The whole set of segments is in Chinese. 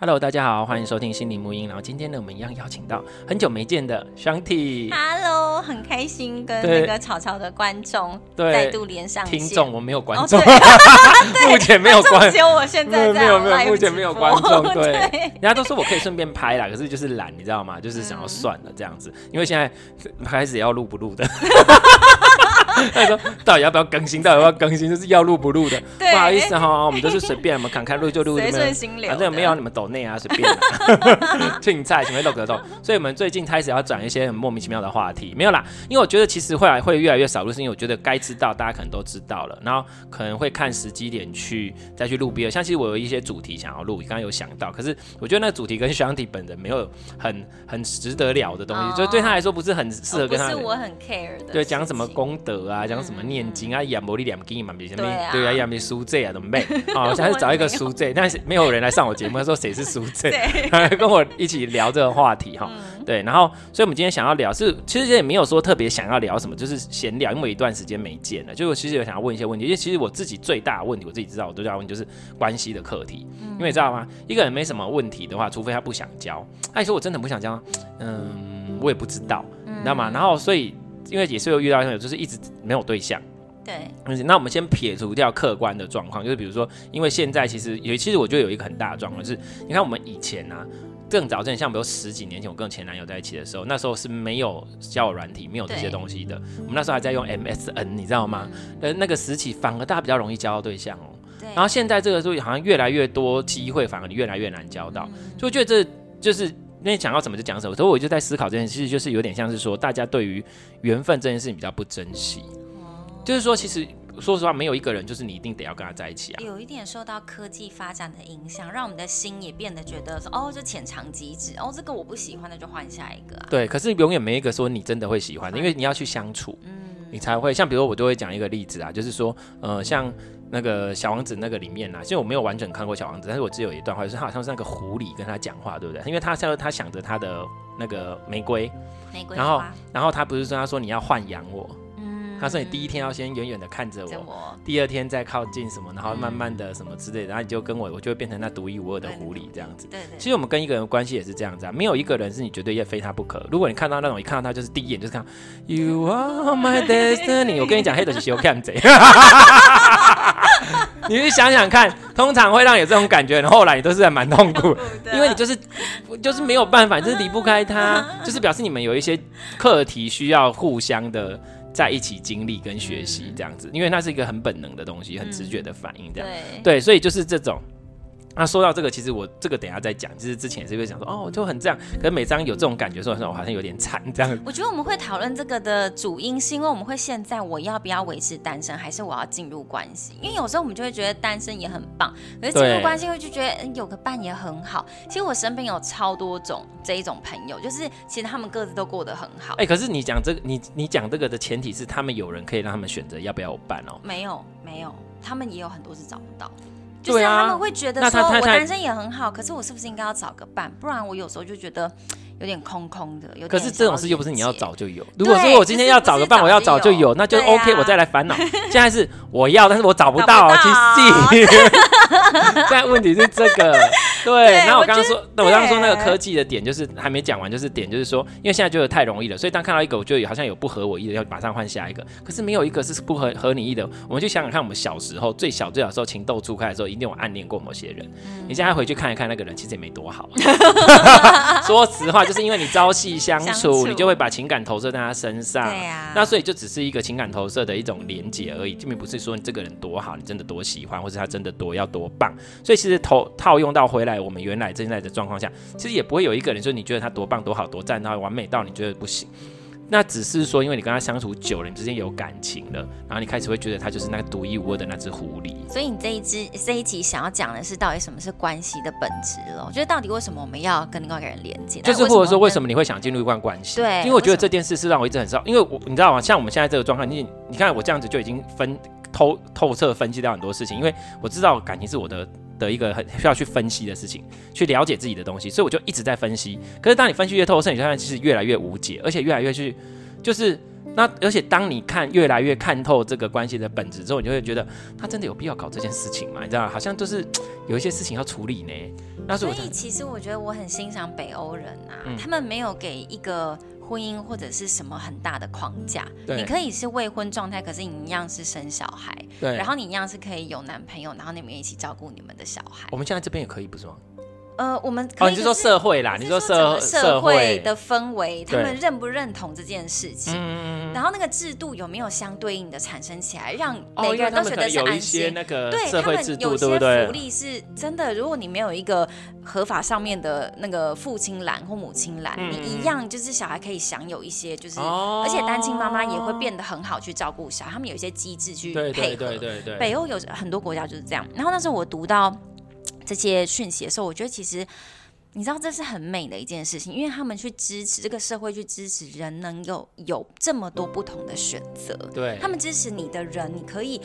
Hello，大家好，欢迎收听心灵母音。然后今天呢，我们一样邀请到很久没见的 Shanti。Hello，很开心跟那个草草的观众再度连上线。听众，我没有观众，目前没有观众。我现在在没有没有，目前没有观众。对，人家都说我可以顺便拍啦，可是就是懒，你知道吗？就是想要算了这样子，因为现在开始要录不录的。他说：“到底要不要更新？到底要不要更新？就是要录不录的。不好意思哈，我们都是随便，我们看看录就录，随顺心流。反正没有你们抖内啊，随便。青菜准备录格斗，所以我们最近开始要转一些很莫名其妙的话题，没有啦。因为我觉得其实会来会越来越少录，是因为我觉得该知道大家可能都知道了，然后可能会看时机点去再去录别的。像其实我有一些主题想要录，刚刚有想到，可是我觉得那个主题跟 Shanti 本人没有很很值得聊的东西，所以对他来说不是很适合跟他。是我很 care 的。对，讲什么功德啊，讲什么念。经啊，养魔力两经嘛，比什么？对啊，养没书这啊，怎么办？哦，想找一个书这，但是没有人来上我节目，他说谁是书这，跟我一起聊这个话题哈。对，然后，所以我们今天想要聊是，其实也没有说特别想要聊什么，就是闲聊，因为一段时间没见了，就我其实有想要问一些问题，因为其实我自己最大的问题，我自己知道，我都要问，就是关系的课题。因为你知道吗？一个人没什么问题的话，除非他不想教。那你说我真的不想教，嗯，我也不知道，你知道吗？然后，所以因为也是有遇到那种，就是一直没有对象。对，那我们先撇除掉客观的状况，就是比如说，因为现在其实有，其实我觉得有一个很大的状况是，你看我们以前啊，更早之前，像比如十几年前我跟前男友在一起的时候，那时候是没有交友软体，没有这些东西的，我们那时候还在用 MSN，你知道吗？呃，那个时期反而大家比较容易交到对象哦。对。然后现在这个时候好像越来越多机会，反而你越来越难交到，就我觉得这就是因为讲到什么就讲什么，所以我就在思考这件事，其实就是有点像是说，大家对于缘分这件事情比较不珍惜。就是说，其实说实话，没有一个人就是你一定得要跟他在一起啊。有一点受到科技发展的影响，让我们的心也变得觉得说，哦，就浅尝即止，哦，这个我不喜欢，的就换下一个啊。对，可是永远没一个说你真的会喜欢的，因为你要去相处，嗯，你才会。像比如说，我就会讲一个例子啊，就是说，呃，像那个小王子那个里面啊，其实我没有完整看过小王子，但是我只有一段话，就是他好像是那个狐狸跟他讲话，对不对？因为他在他想着他的那个玫瑰，玫瑰，然后然后他不是说他说你要豢养我。他说：“你第一天要先远远的看着我，第二天再靠近什么，然后慢慢的什么之类的，然后你就跟我，我就会变成那独一无二的狐狸这样子。对对，对。其实我们跟一个人关系也是这样子啊，没有一个人是你绝对要非他不可。如果你看到那种一看到他就是第一眼就是看，You are my destiny。我跟你讲，黑的是看贼。你去想想看，通常会让你有这种感觉，然后来你都是在蛮痛苦，因为你就是就是没有办法，就是离不开他，就是表示你们有一些课题需要互相的。”在一起经历跟学习这样子，因为那是一个很本能的东西，很直觉的反应，这样、对，所以就是这种。那说到这个，其实我这个等一下再讲。就是之前也是会想说，哦，就很这样。可是每张有这种感觉的时候，我好像有点惨这样。我觉得我们会讨论这个的主因，是因为我们会现在我要不要维持单身，还是我要进入关系？因为有时候我们就会觉得单身也很棒，可是进入关系会就觉得有个伴也很好。其实我身边有超多种这一种朋友，就是其实他们各自都过得很好。哎、欸，可是你讲这个，你你讲这个的前提是他们有人可以让他们选择要不要有伴哦？没有，没有，他们也有很多是找不到。就是他们会觉得说，我单身也很好，可是我是不是应该要找个伴？不然我有时候就觉得有点空空的。有点。可是这种事又不是你要找就有。如果说我今天要找个伴，我要找就有，那就 OK，我再来烦恼。现在是我要，但是我找不到，去 死。现在问题是这个。对，然后我刚刚说，那我刚刚说那个科技的点就是还没讲完，就是点就是说，因为现在觉得太容易了，所以当看到一个，我觉得好像有不合我意的，要马上换下一个。可是没有一个是不合合你意的。我们就想想看，我们小时候最小最小时候情窦初开的时候，一定有暗恋过某些人。嗯、你现在回去看一看那个人，其实也没多好。说实话，就是因为你朝夕相处，你就会把情感投射在他身上。对啊。那所以就只是一个情感投射的一种连接而已，并不是说你这个人多好，你真的多喜欢，或者他真的多要多棒。所以其实投套用到回来，我们原来正在的状况下，其实也不会有一个人说你觉得他多棒多好多赞，他完美到你觉得不行。那只是说，因为你跟他相处久了，你之间有感情了，然后你开始会觉得他就是那个独一无二的那只狐狸。所以你这一只这一集想要讲的是，到底什么是关系的本质了？我觉得到底为什么我们要跟另外一个人连接？就是或者说为什么你会想进入一段关系？对，因为我觉得这件事是让我一直很少，因为我你知道吗？像我们现在这个状况，你你看我这样子就已经分。透透彻分析到很多事情，因为我知道感情是我的的一个很需要去分析的事情，去了解自己的东西，所以我就一直在分析。可是当你分析越透彻，你就发现其实越来越无解，而且越来越去就是。那而且当你看越来越看透这个关系的本质之后，你就会觉得他真的有必要搞这件事情吗？你知道吗？好像就是有一些事情要处理呢。那所以其实我觉得我很欣赏北欧人啊，嗯、他们没有给一个婚姻或者是什么很大的框架。对你可以是未婚状态，可是你一样是生小孩，对，然后你一样是可以有男朋友，然后你们一起照顾你们的小孩。我们现在这边也可以，不是吗？呃，我们可以、哦、你是说社会啦，你说社社会的氛围，他们认不认同这件事情？嗯、然后那个制度有没有相对应的产生起来，让每个人都觉得是安心？那个对他们有些福利是真的。如果你没有一个合法上面的那个父亲栏或母亲栏，嗯、你一样就是小孩可以享有一些，就是、哦、而且单亲妈妈也会变得很好去照顾小孩。他们有一些机制去配合。对对对对对。北欧有很多国家就是这样。然后那时候我读到。这些讯息的时候，我觉得其实你知道这是很美的一件事情，因为他们去支持这个社会，去支持人能够有这么多不同的选择。对，他们支持你的人，你可以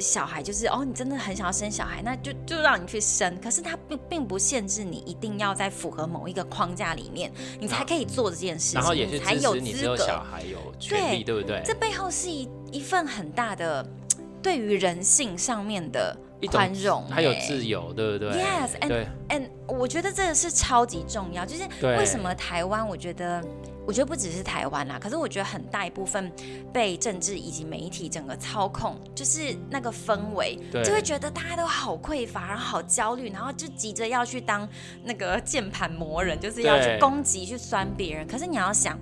小孩就是哦，你真的很想要生小孩，那就就让你去生。可是他并并不限制你一定要在符合某一个框架里面，你才可以做这件事情，然后也是才有资格。小孩有权利，对，对不对？这背后是一一份很大的对于人性上面的。宽容，还有自由，对不对？Yes，and 对 and 我觉得这个是超级重要。就是为什么台湾？我觉得，我觉得不只是台湾啦，可是我觉得很大一部分被政治以及媒体整个操控，就是那个氛围，就会觉得大家都好匮乏，然后好焦虑，然后就急着要去当那个键盘魔人，就是要去攻击、去酸别人。可是你要想。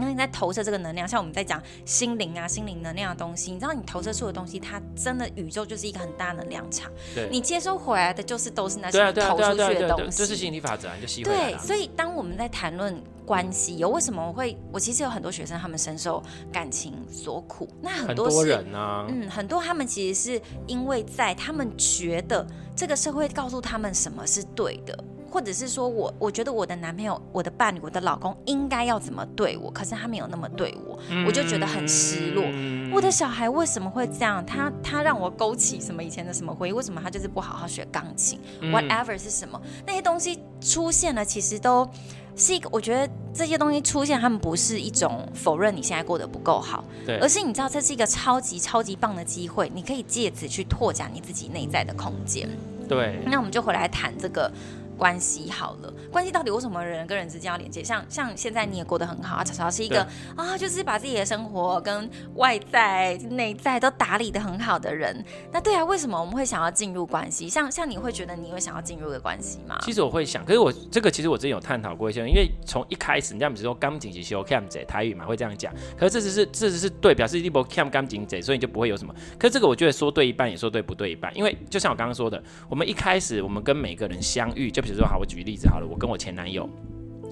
因为你在投射这个能量，像我们在讲心灵啊、心灵能量的东西，你知道你投射出的东西，它真的宇宙就是一个很大的能量场。对，你接收回来的就是都是那些投出去的东西。这是吸引力法则，你就吸回来。对，所以当我们在谈论关系，有为什么我会，我其实有很多学生，他们深受感情所苦。那很多，很多人嗯，很多他们其实是因为在他们觉得这个社会告诉他们什么是对的。或者是说我，我觉得我的男朋友、我的伴侣、我的老公应该要怎么对我，可是他没有那么对我，嗯、我就觉得很失落。嗯、我的小孩为什么会这样？他他让我勾起什么以前的什么回忆？为什么他就是不好好学钢琴、嗯、？Whatever 是什么？那些东西出现了，其实都是一个。我觉得这些东西出现，他们不是一种否认你现在过得不够好，对，而是你知道这是一个超级超级棒的机会，你可以借此去拓展你自己内在的空间。对，那我们就回来谈这个。关系好了，关系到底为什么人跟人之间要连接？像像现在你也过得很好啊，潮潮是一个啊，就是把自己的生活跟外在、内在都打理的很好的人。那对啊，为什么我们会想要进入关系？像像你会觉得你会想要进入的关系吗？其实我会想，可是我这个其实我之前有探讨过一些，因为从一开始，你像比如说刚紧急修 cam 姐台语嘛会这样讲，可是这只是这只是对，表示一波 cam 刚紧者，所以你就不会有什么。可是这个我觉得说对一半，也说对不对一半，因为就像我刚刚说的，我们一开始我们跟每个人相遇，就比如说好，我举例子。好了，我跟我前男友。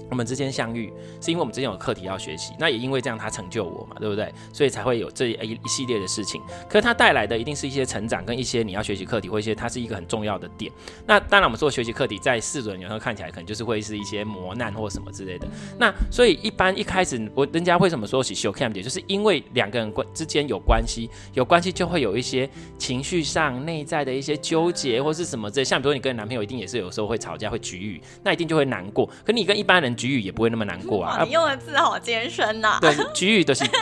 我们之间相遇，是因为我们之间有课题要学习，那也因为这样他成就我嘛，对不对？所以才会有这一一系列的事情。可是他带来的一定是一些成长，跟一些你要学习课题，或一些它是一个很重要的点。那当然，我们说学习课题，在四轮有时候看起来可能就是会是一些磨难或什么之类的。那所以一般一开始，我人家为什么说起修 cam 姐，就是因为两个人关之间有关系，有关系就会有一些情绪上内在的一些纠结或是什么这，像比如说你跟男朋友一定也是有时候会吵架会局域，那一定就会难过。可你跟一般人局域也不会那么难。过啊！你用的字好尖深呐。对，局域都是。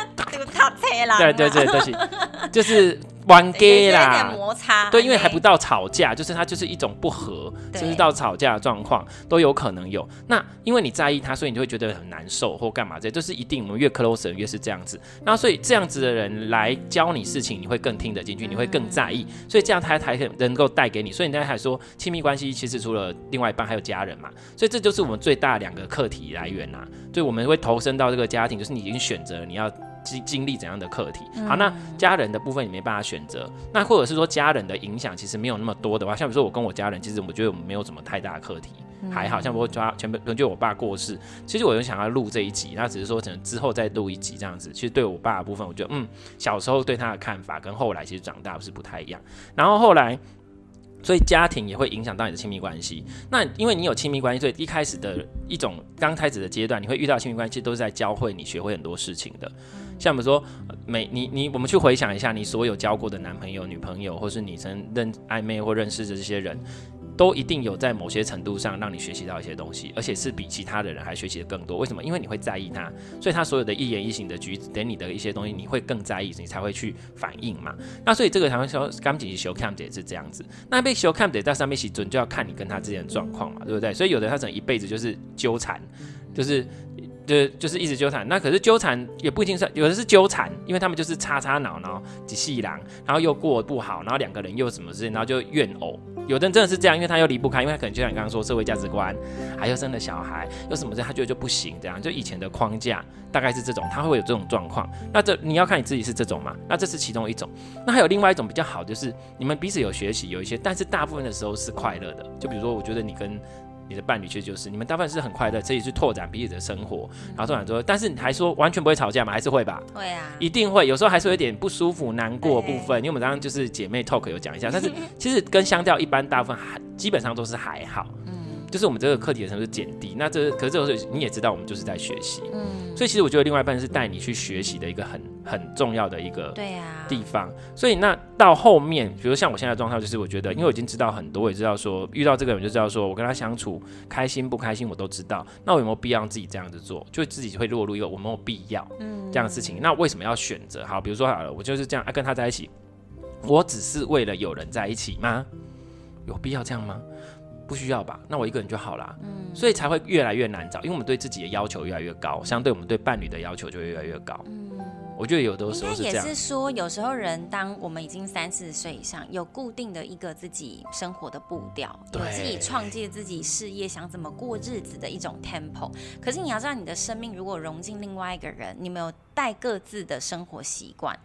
对对对，都是 就是玩 gay 啦。有点摩擦。对，因为还不到吵架，就是它就是一种不和，甚至到吵架的状况都有可能有。那因为你在意他，所以你就会觉得很难受或干嘛这，就是一定。我们越 close 越是这样子。那所以这样子的人来教你事情，你会更听得进去，你会更在意。所以这样他才能够带给你。所以你刚才说亲密关系，其实除了另外一半，还有家人嘛。所以这就是我们最大的两个课题来源呐。所以我们会投身到这个家庭，就是你已经选择了你要经经历怎样的课题。好，那家人的部分你没办法选择，那或者是说家人的影响其实没有那么多的话，像比如说我跟我家人，其实我觉得我们没有什么太大的课题，还好像不会抓全部，就我爸过世，其实我就想要录这一集，那只是说可能之后再录一集这样子。其实对我爸的部分，我觉得嗯，小时候对他的看法跟后来其实长大是不太一样，然后后来。所以家庭也会影响到你的亲密关系。那因为你有亲密关系，所以一开始的一种刚开始的阶段，你会遇到亲密关系，都是在教会你学会很多事情的。像我们说，每你你我们去回想一下，你所有交过的男朋友、女朋友，或是你曾认暧昧或认识的这些人。都一定有在某些程度上让你学习到一些东西，而且是比其他的人还学习的更多。为什么？因为你会在意他，所以他所有的一言一行的举止，等你的一些东西，你会更在意，你才会去反应嘛。那所以这个台湾说，刚进去修 cam 也是这样子。那被修 cam 在上面洗准，就要看你跟他之间的状况嘛，对不对？所以有的他整一辈子就是纠缠，就是。就就是一直纠缠，那可是纠缠也不一定是有的是纠缠，因为他们就是叉叉恼恼几细狼，然后又过不好，然后两个人又什么事，然后就怨偶。有的人真的是这样，因为他又离不开，因为他可能就像你刚刚说社会价值观，还有生了小孩，又什么事，他觉得就不行，这样就以前的框架大概是这种，他会有这种状况。那这你要看你自己是这种嘛？那这是其中一种。那还有另外一种比较好，就是你们彼此有学习，有一些，但是大部分的时候是快乐的。就比如说，我觉得你跟。你的伴侣其实就是你们大部分是很快乐，这也是拓展彼此的生活，然后拓展之后，但是你还说完全不会吵架吗？还是会吧？会啊，一定会，有时候还是有点不舒服、难过部分。因为我们刚刚就是姐妹 talk 有讲一下，但是 其实跟相较一般，大部分还基本上都是还好。就是我们这个课题的程度是减低，那这可是这个时候你也知道，我们就是在学习，嗯，所以其实我觉得另外一半是带你去学习的一个很很重要的一个对呀地方。所以那到后面，比如像我现在的状态，就是我觉得，因为我已经知道很多，我也知道说遇到这个人就知道说我跟他相处开心不开心我都知道。那我有没有必要让自己这样子做？就自己会落入一个我没有必要嗯这样的事情。那为什么要选择？好，比如说好了，我就是这样啊跟他在一起，我只是为了有人在一起吗？有必要这样吗？不需要吧？那我一个人就好啦。嗯，所以才会越来越难找，因为我们对自己的要求越来越高，相对我们对伴侣的要求就越来越高。嗯，我觉得有的时候是这样。也是说，有时候人当我们已经三四十岁以上，有固定的一个自己生活的步调，有自己创建自己事业，想怎么过日子的一种 tempo。可是你要知道，你的生命如果融进另外一个人，你们有带各自的生活习惯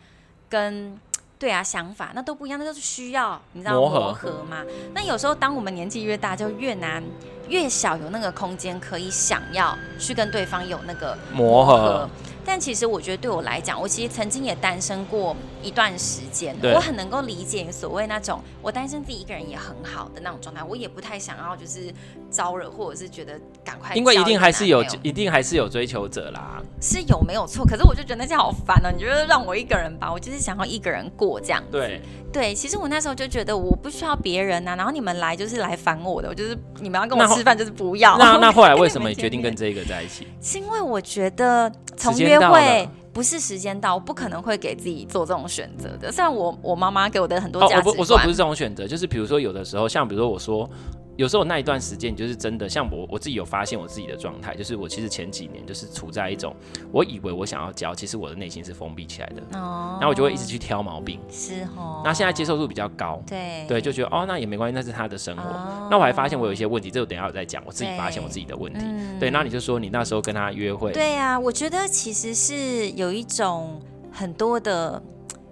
跟。对啊，想法那都不一样，那就是需要你知道磨合，磨合嘛。那有时候当我们年纪越大，就越难，越小有那个空间可以想要去跟对方有那个磨合。但其实我觉得对我来讲，我其实曾经也单身过一段时间，我很能够理解所谓那种我单身自己一个人也很好的那种状态。我也不太想要就是招惹，或者是觉得赶快，因为一定还是有，一定还是有追求者啦，是有没有错？可是我就觉得那些好烦哦。你觉得让我一个人吧，我就是想要一个人过这样。对对，其实我那时候就觉得我不需要别人呐，然后你们来就是来烦我的，我就是你们要跟我吃饭就是不要。那那后来为什么你 决定跟这个在一起？是 因为我觉得从约会不是时间到，我不可能会给自己做这种选择的。虽然我我妈妈给我的很多价值观，哦，我我说不是这种选择，就是比如说有的时候，像比如说我说。有时候那一段时间，就是真的像我我自己有发现我自己的状态，就是我其实前几年就是处在一种，我以为我想要教，其实我的内心是封闭起来的，哦，然后我就会一直去挑毛病，是哦，那现在接受度比较高，对。对，就觉得哦，那也没关系，那是他的生活。哦、那我还发现我有一些问题，这个等一下我再讲，我自己发现我自己的问题。对，那你就说你那时候跟他约会，对呀、啊，我觉得其实是有一种很多的，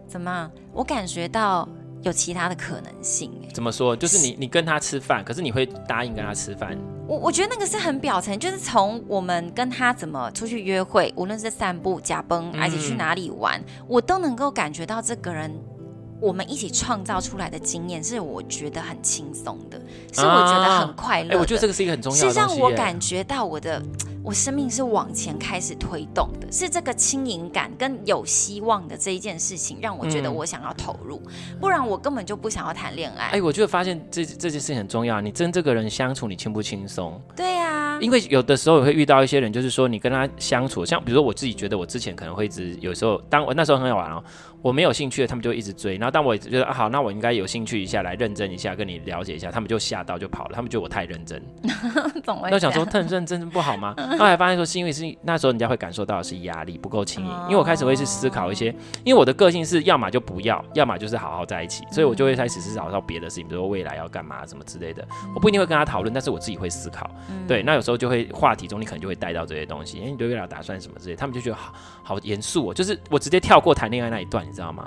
怎么，我感觉到。有其他的可能性哎？怎么说？就是你，你跟他吃饭，可是你会答应跟他吃饭？我我觉得那个是很表层，就是从我们跟他怎么出去约会，无论是散步、假崩，还是去哪里玩，嗯、我都能够感觉到这个人，我们一起创造出来的经验是我觉得很轻松的，是我觉得很快乐。哎、啊欸，我觉得这个是一个很重要的，是让我感觉到我的。我生命是往前开始推动的，是这个轻盈感跟有希望的这一件事情，让我觉得我想要投入，嗯、不然我根本就不想要谈恋爱。哎，我就发现这这件事情很重要，你跟这个人相处，你轻不轻松？对呀、啊，因为有的时候也会遇到一些人，就是说你跟他相处，像比如说我自己觉得我之前可能会一直有时候，当我那时候很好玩哦。我没有兴趣的，他们就一直追。然后当我觉得啊好，那我应该有兴趣一下，来认真一下，跟你了解一下，他们就吓到就跑了。他们觉得我太认真，那想说太认真不好吗？后来发现说是因为是那时候人家会感受到的是压力不够轻盈，因为我开始会去思考一些，因为我的个性是要么就不要，要么就是好好在一起，所以我就会开始思考到别的事情，比如说未来要干嘛什么之类的。我不一定会跟他讨论，但是我自己会思考。对，那有时时候就会话题中，你可能就会带到这些东西。哎，你对未来打算什么之类，他们就觉得好好严肃哦。就是我直接跳过谈恋爱那一段，你知道吗？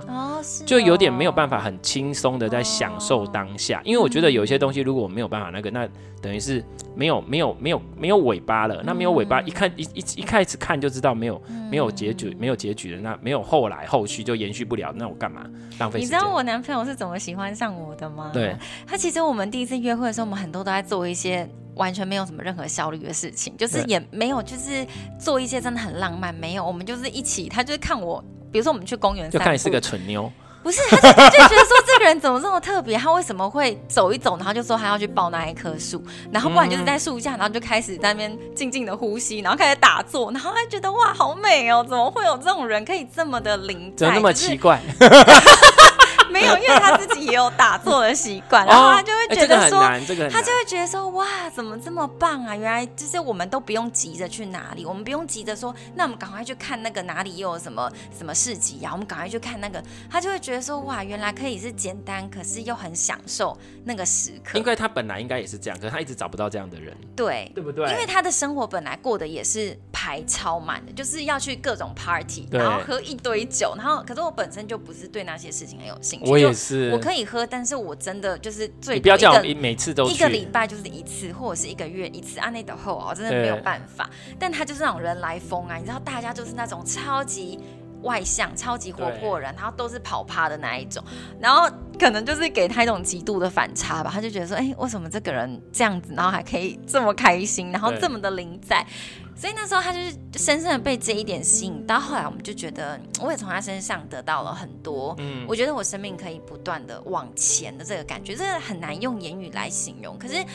就有点没有办法很轻松的在享受当下，哦、因为我觉得有一些东西如果我没有办法那个，那等于是没有没有没有没有尾巴了。那没有尾巴，一看一一一开始看就知道没有没有结局，没有结局的，那没有后来后续就延续不了。那我干嘛浪费？你知道我男朋友是怎么喜欢上我的吗？对，他其实我们第一次约会的时候，我们很多都在做一些完全没有什么任何效率的事情，就是也没有就是做一些真的很浪漫，没有，我们就是一起，他就是看我，比如说我们去公园，就看你是个蠢妞。不是，他就觉得说这个人怎么这么特别？他为什么会走一走，然后就说他要去抱那一棵树，然后不然就是在树下，然后就开始在那边静静的呼吸，然后开始打坐，然后他觉得哇，好美哦！怎么会有这种人可以这么的灵在？怎么那么奇怪？没有，因为他自己也有打坐的习惯，然后他就会觉得说，他就会觉得说，哇，怎么这么棒啊？原来就是我们都不用急着去哪里，我们不用急着说，那我们赶快去看那个哪里又有什么什么市集呀？我们赶快去看那个，他就会觉得说，哇，原来可以是简单，可是又很享受那个时刻。因为他本来应该也是这样，可是他一直找不到这样的人，对，对不对？因为他的生活本来过得也是排超满的，就是要去各种 party，然后喝一堆酒，然后可是我本身就不是对那些事情很有兴趣，我也是。我可以喝，但是我真的就是最你不要叫我每次都一个礼拜就是一次，或者是一个月一次。按那的后我真的没有办法。但他就是那种人来疯啊，你知道，大家就是那种超级外向、超级活泼人，然后都是跑趴的那一种，然后可能就是给他一种极度的反差吧。他就觉得说，哎、欸，为什么这个人这样子，然后还可以这么开心，然后这么的灵在？所以那时候他就是深深的被这一点吸引，到后来我们就觉得，我也从他身上得到了很多。嗯，我觉得我生命可以不断的往前的这个感觉，这个很难用言语来形容。可是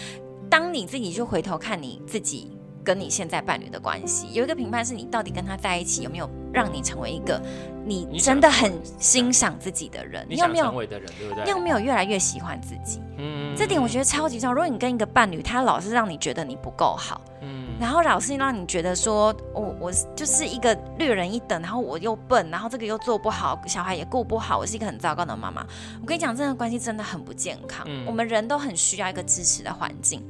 当你自己就回头看你自己跟你现在伴侣的关系，有一个评判是你到底跟他在一起有没有让你成为一个你真的很欣赏自己的人？你有没有成为的人，对不对？你有没有越来越喜欢自己？嗯，这点我觉得超级重要。如果你跟一个伴侣，他老是让你觉得你不够好，嗯。然后老是让你觉得说，我、哦、我就是一个略人一等，然后我又笨，然后这个又做不好，小孩也顾不好，我是一个很糟糕的妈妈。我跟你讲，这段关系真的很不健康。嗯、我们人都很需要一个支持的环境，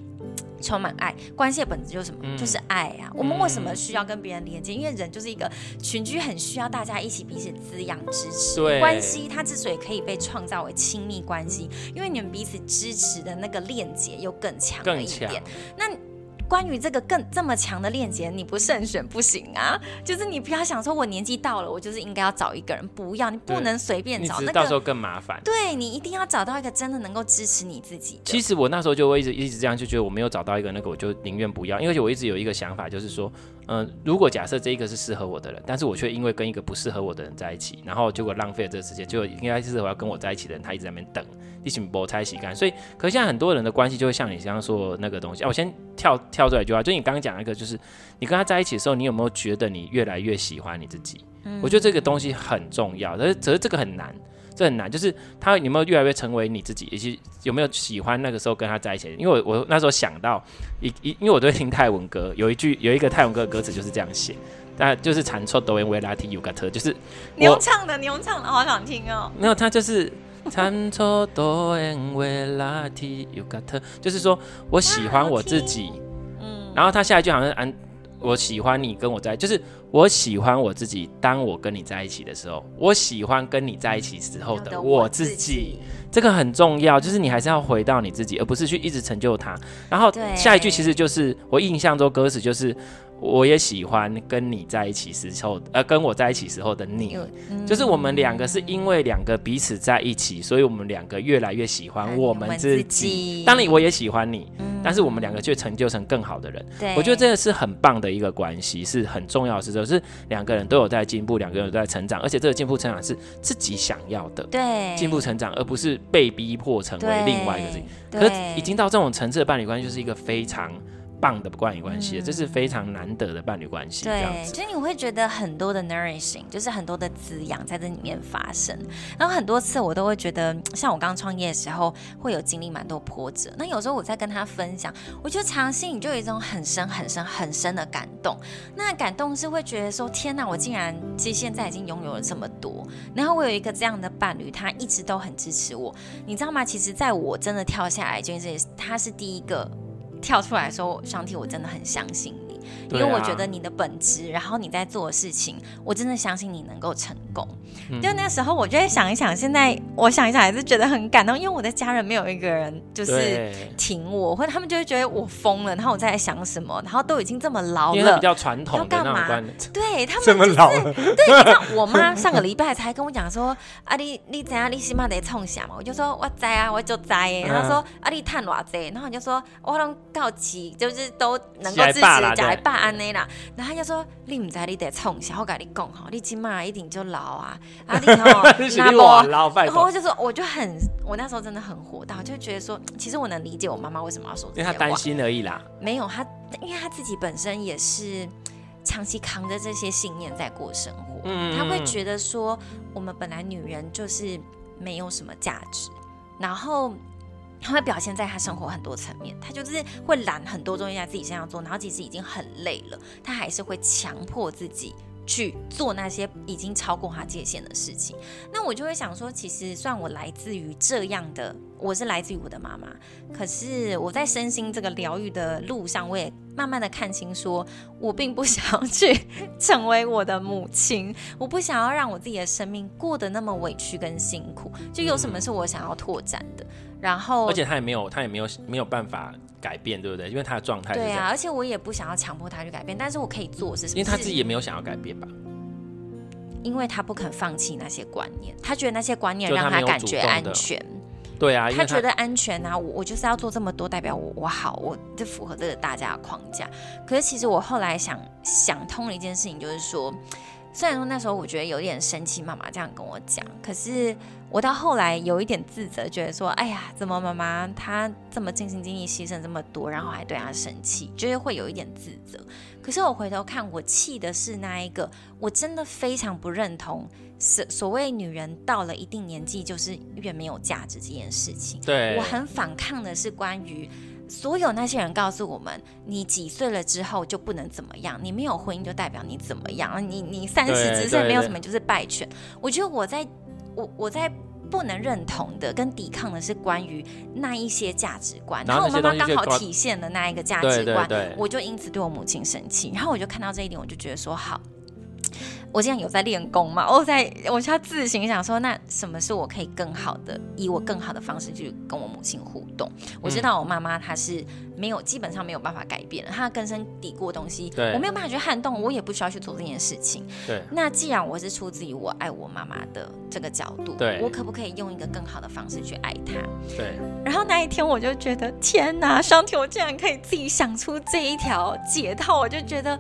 充满爱。关系的本质就是什么？嗯、就是爱啊。我们为什么需要跟别人连接？因为人就是一个群居，很需要大家一起彼此滋养支持。对关系它之所以可以被创造为亲密关系，因为你们彼此支持的那个链接又更强了一点。那。关于这个更这么强的链接，你不慎选不行啊！就是你不要想说，我年纪到了，我就是应该要找一个人，不要，你不能随便找，那个到时候更麻烦。对，你一定要找到一个真的能够支持你自己。其实我那时候就会一直一直这样，就觉得我没有找到一个那个，我就宁愿不要，因为我一直有一个想法，就是说，嗯、呃，如果假设这一个是适合我的人，但是我却因为跟一个不适合我的人在一起，然后结果浪费了这个时间，就应该是我要跟我在一起的人，他一直在那边等。一起搏才洗干，所以，可是现在很多人的关系就会像你刚刚说的那个东西啊。我先跳跳出来一句话，就你刚刚讲那个，就是你跟他在一起的时候，你有没有觉得你越来越喜欢你自己？嗯、我觉得这个东西很重要，但是只是这个很难，这很难，就是他有没有越来越成为你自己，以及有没有喜欢那个时候跟他在一起？因为我我那时候想到一一，因为我都会听泰文歌，有一句有一个泰文歌的歌词就是这样写，但就是产出抖音维拉提尤嘎特，就是你用唱的，你用唱的，好想听哦。没有，他就是。参错多因为垃圾有个特，就是说我喜欢我自己，嗯，然后他下一句好像是安，我喜欢你跟我在，就是我喜欢我自己，当我跟你在一起的时候，我喜欢跟你在一起时候的我自己，这个很重要，就是你还是要回到你自己，而不是去一直成就他。然后下一句其实就是我印象中歌词就是。我也喜欢跟你在一起时候，呃，跟我在一起时候的你，嗯、就是我们两个是因为两个彼此在一起，所以我们两个越来越喜欢我们自己。自己当然，我也喜欢你，嗯、但是我们两个却成就成更好的人。我觉得这个是很棒的一个关系，是很重要的事，就是两个人都有在进步，两个人都在成长，而且这个进步成长是自己想要的，对，进步成长，而不是被逼迫成为另外一个自己。可是已经到这种层次的伴侣关系，就是一个非常。棒的伴侣关系，这是非常难得的伴侣关系。对，所以你会觉得很多的 nourishing，就是很多的滋养在这里面发生。然后很多次我都会觉得，像我刚创业的时候，会有经历蛮多波折。那有时候我在跟他分享，我觉得常心里就有一种很深、很深、很深的感动。那感动是会觉得说，天哪，我竟然其实现在已经拥有了这么多。然后我有一个这样的伴侣，他一直都很支持我。你知道吗？其实在我真的跳下来，就是他是第一个。跳出来说，上帝，我真的很相信，因为我觉得你的本质，然后你在做的事情，我真的相信你能够成功。嗯、就那时候，我就会想一想，现在我想一想，还是觉得很感动，因为我的家人没有一个人就是挺我，或者他们就会觉得我疯了，然后我在想什么，然后都已经这么老了，比较传统，要干嘛？对他们、就是、这么老了，对，你知道我妈上个礼拜才跟我讲说，啊，你你怎样，你起码得冲下嘛，我就说我在啊，我就在，然后说啊，你探偌济，然后我就说我拢告急，就是都能够支持家来办安内啦，然后他就说你唔知你得冲下，我跟你讲哈，你起码一定就老啊。啊！你看我拿波，然后我就说，我就很，我那时候真的很火大，就觉得说，其实我能理解我妈妈为什么要说这些话，因为她担心而已啦。没有，她因为她自己本身也是长期扛着这些信念在过生活，嗯，她会觉得说，我们本来女人就是没有什么价值，然后他会表现在他生活很多层面，他就是会揽很多东西在自己身上做，然后其实已经很累了，他还是会强迫自己。去做那些已经超过他界限的事情，那我就会想说，其实算我来自于这样的，我是来自于我的妈妈，可是我在身心这个疗愈的路上，我也慢慢的看清，说我并不 想要去成为我的母亲，我不想要让我自己的生命过得那么委屈跟辛苦，就有什么是我想要拓展的。然后，而且他也没有，他也没有没有办法改变，对不对？因为他的状态。对啊，而且我也不想要强迫他去改变，但是我可以做是什么？因为他自己也没有想要改变吧？因为他不肯放弃那些观念，他觉得那些观念让他感觉安全。对啊，他觉得安全啊，我我就是要做这么多，代表我我好，我就符合这个大家的框架。可是其实我后来想想通了一件事情，就是说。虽然说那时候我觉得有点生气，妈妈这样跟我讲，可是我到后来有一点自责，觉得说，哎呀，怎么妈妈她这么尽心尽力牺牲这么多，然后还对她生气，就是会有一点自责。可是我回头看，我气的是那一个，我真的非常不认同，所所谓女人到了一定年纪就是越没有价值这件事情。对，我很反抗的是关于。所有那些人告诉我们，你几岁了之后就不能怎么样，你没有婚姻就代表你怎么样，你你三十之岁没有什么就是败犬。我觉得我在我我在不能认同的跟抵抗的是关于那一些价值观，然后我妈妈刚好体现了那一个价值观，我就因此对我母亲生气，然后我就看到这一点，我就觉得说好。我现在有在练功嘛？我在，我需要自行，想说，那什么是我可以更好的，以我更好的方式去跟我母亲互动？嗯、我知道我妈妈她是没有，基本上没有办法改变的，她根深蒂固的东西，对我没有办法去撼动，我也不需要去做这件事情。对，那既然我是出自于我爱我妈妈的这个角度，对，我可不可以用一个更好的方式去爱她？对。然后那一天我就觉得，天哪，上天，我竟然可以自己想出这一条解套，我就觉得。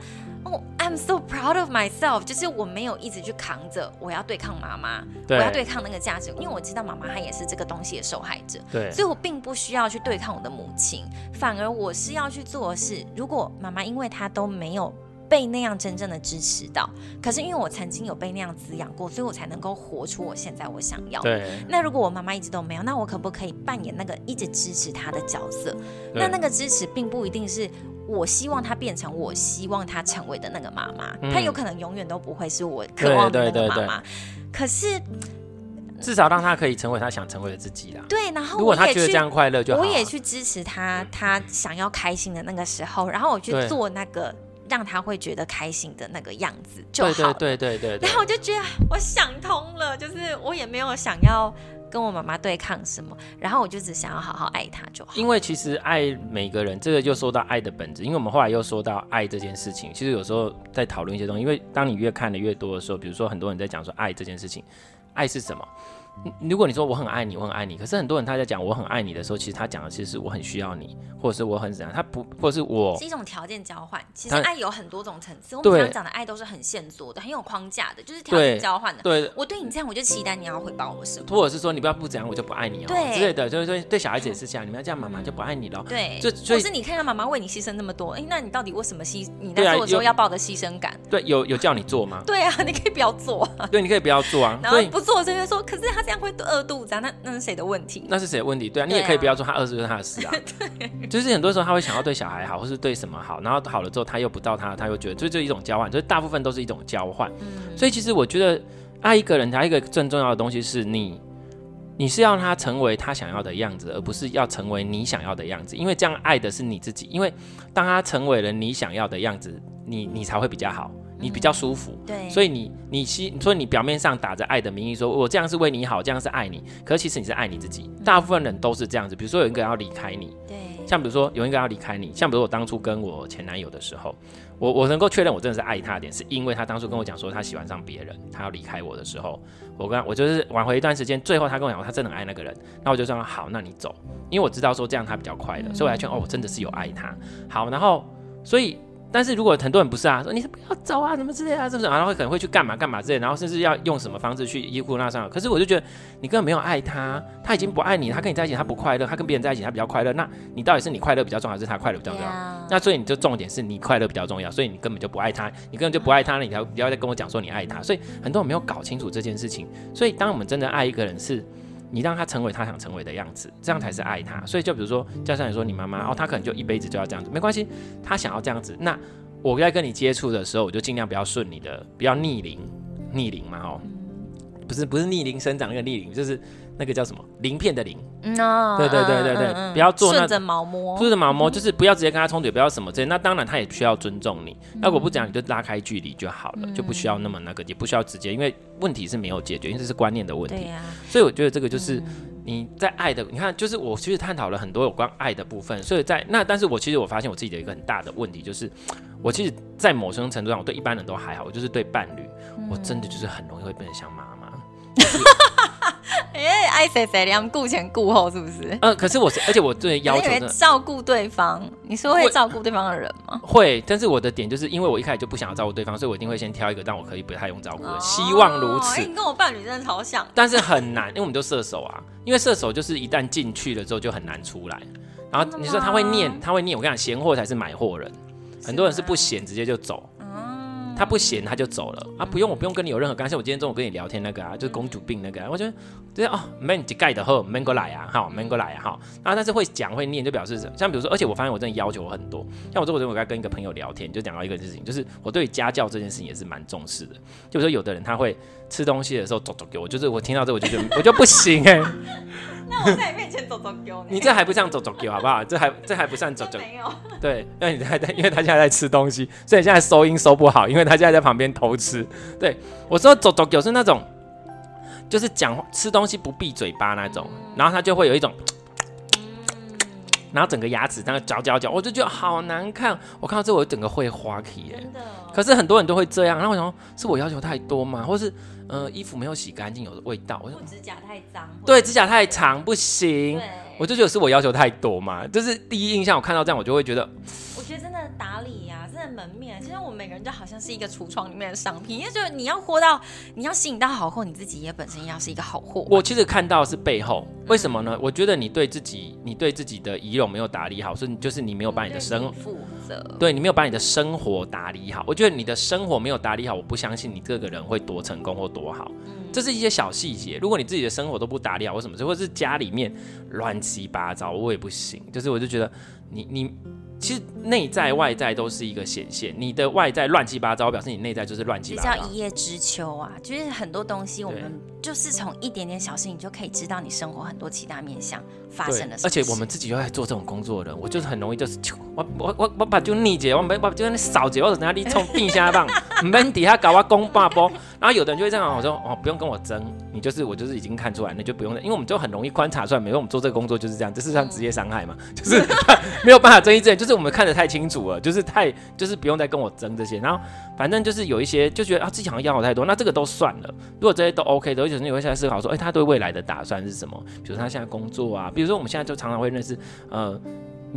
Oh, I'm so proud of myself，就是我没有一直去扛着，我要对抗妈妈，我要对抗那个价值，因为我知道妈妈她也是这个东西的受害者，对，所以我并不需要去对抗我的母亲，反而我是要去做的是，如果妈妈因为她都没有被那样真正的支持到，可是因为我曾经有被那样滋养过，所以我才能够活出我现在我想要。对，那如果我妈妈一直都没有，那我可不可以扮演那个一直支持她的角色？那那个支持并不一定是。我希望她变成我希望她成为的那个妈妈，她、嗯、有可能永远都不会是我渴望的那个妈妈。可是至少让她可以成为她想成为的自己啦。对，然后如果她觉得这样快乐就好，我也去支持她，她想要开心的那个时候，然后我去做那个让她会觉得开心的那个样子就好。对对对对，对。然后我就觉得我想通了，就是我也没有想要。跟我妈妈对抗什么？然后我就只想要好好爱她就好。因为其实爱每个人，这个就说到爱的本质。因为我们后来又说到爱这件事情，其实有时候在讨论一些东西。因为当你越看的越多的时候，比如说很多人在讲说爱这件事情，爱是什么？如果你说我很爱你，我很爱你，可是很多人他在讲我很爱你的时候，其实他讲的其实是我很需要你，或者是我很怎样，他不，或者是我是一种条件交换。其实爱有很多种层次，我们常常讲的爱都是很线索的，很有框架的，就是条件交换的。对，我对你这样，我就期待你要回报我什么，或者是说你不要不怎样，我就不爱你哦，对之类的。就是说对小孩子也是这样，你们要这样，妈妈就不爱你了。对，就所以是你看到妈妈为你牺牲那么多，哎，那你到底为什么牺？你在做的时候要抱着牺牲感？对，有有叫你做吗？对啊，你可以不要做。对，你可以不要做啊。然后不做，这边说，可是他这样会饿肚子啊。那那是谁的问题？那是谁的问题？对啊，你也可以不要说他饿是他的事啊。对，就是很多时候他会想要对小孩好，或是对什么好，然后好了之后他又不到他，他又觉得，就就一种交换，就是大部分都是一种交换。嗯，所以其实我觉得爱一个人，他一个最重要的东西是你你是要他成为他想要的样子，而不是要成为你想要的样子。因为这样爱的是你自己。因为当他成为了你想要的样子，你你才会比较好，你比较舒服。嗯、对，所以你你希，所以你表面上打着爱的名义说，我这样是为你好，这样是爱你。可是其实你是爱你自己。大部分人都是这样子。比如说有一个人要离开你，对，像比如说有一个人要离开你，像比如我当初跟我前男友的时候，我我能够确认我真的是爱他的点，是因为他当初跟我讲说他喜欢上别人，他要离开我的时候。我跟他，我就是挽回一段时间，最后他跟我讲，他真的很爱那个人，那我就说好，那你走，因为我知道说这样他比较快乐，所以我还劝哦，我真的是有爱他。好，然后所以。但是如果很多人不是啊，说你是不要走啊，什么之类啊，是不是？然后会可能会去干嘛干嘛之类，然后甚至要用什么方式去依附那上。可是我就觉得你根本没有爱他，他已经不爱你，他跟你在一起他不快乐，他跟别人在一起他比较快乐。那你到底是你快乐比较重要，还是他快乐比较重要.那所以你就重点是你快乐比较重要，所以你根本就不爱他，你根本就不爱他，你才不要再跟我讲说你爱他。所以很多人没有搞清楚这件事情。所以当我们真的爱一个人是。你让他成为他想成为的样子，这样才是爱他。所以就比如说，加上你说你妈妈哦，她可能就一辈子就要这样子，没关系，她想要这样子。那我在跟你接触的时候，我就尽量不要顺你的，不要逆龄，逆龄嘛哦，不是不是逆龄生长那个逆龄，就是。那个叫什么鳞片的鳞？嗯哦，对对对对对，嗯、不要做那顺着毛摸，顺着毛摸，就是不要直接跟他冲突，不要什么。那当然他也需要尊重你。那如果不讲，你就拉开距离就好了，嗯、就不需要那么那个，也不需要直接，因为问题是没有解决，因为这是观念的问题。啊、所以我觉得这个就是你在爱的，你看，就是我其实探讨了很多有关爱的部分。所以在那，但是我其实我发现我自己的一个很大的问题就是，我其实，在某种程度上，我对一般人都还好，我就是对伴侣，我真的就是很容易会变得像妈妈。爱谁谁，两顾前顾后，是不是？呃，可是我是，而且我对 要求的照顾对方，你说会照顾对方的人吗？会，但是我的点就是因为我一开始就不想要照顾对方，所以我一定会先挑一个让我可以不太用照顾的，哦、希望如此。你跟我伴侣真的超像，但是很难，因为我们都射手啊，因为射手就是一旦进去了之后就很难出来。然后你说他会念，他会念，我跟你讲，闲货才是买货人，很多人是不闲直接就走。他不闲他就走了啊，不用，我不用跟你有任何干涉。我今天中午跟你聊天那个啊，就是公主病那个，啊，我觉得对哦，，man 一盖的喝，没过来啊，哈，man 过来啊，哈啊。但是会讲会念，就表示像比如说，而且我发现我真的要求很多。像我这我昨天我在跟一个朋友聊天，就讲到一个事情，就是我对家教这件事情也是蛮重视的。就比如说有的人他会吃东西的时候走走给我，就是我听到这我就觉得我就不行哎，欸。那我在你面前走走丢你，你这还不像走走丢好不好？这还这还不算走走。没有。对，因为你还在，因为他现在在吃东西，所以现在收音收不好，因为他现在在旁边偷吃。对，我说走走丢是那种，就是讲吃东西不闭嘴巴那种，然后他就会有一种，然后整个牙齿在那嚼嚼嚼，我就觉得好难看。我看到这我整个会花气耶。真的。可是很多人都会这样，然后我想说是我要求太多吗？或是？呃，衣服没有洗干净，有的味道。我说指甲太脏。对，指甲太长不行。对我就觉得是我要求太多嘛。就是第一印象，我看到这样，我就会觉得。我觉得真的打理的门面。其实我们每个人就好像是一个橱窗里面的商品，因为就是你要活到，你要吸引到好货，你自己也本身要是一个好货。我其实看到是背后，为什么呢？嗯、我觉得你对自己，你对自己的仪容没有打理好，所以就是你没有把你的生活负责。对，你没有把你的生活打理好。我觉得你的生活没有打理好，我不相信你这个人会多成功或多好。嗯这是一些小细节，如果你自己的生活都不打理好，或什么，或者是家里面乱七八糟，我也不行。就是我就觉得你你。其实内在外在都是一个显现，你的外在乱七八糟，表示你内在就是乱七八糟。这叫一叶知秋啊，就是很多东西我们就是从一点点小事你就可以知道你生活很多其他面向发生的事。而且我们自己又在做这种工作的人，我就是很容易就是，我我我我把就逆姐，我没我就跟你扫姐，或者等下你冲冰箱棒，你们底下搞我公爸波。然后有的人就会这样，我说哦不用跟我争，你就是我就是已经看出来，那就不用了，因为我们就很容易观察出来，没有我们做这个工作就是这样，这是像职业伤害嘛，就是 没有办法争一争，就是。我们看得太清楚了，就是太就是不用再跟我争这些，然后反正就是有一些就觉得啊自己好像要好太多，那这个都算了。如果这些都 OK 的，而且你会现在思考说，哎，他对未来的打算是什么？比如他现在工作啊，比如说我们现在就常常会认识呃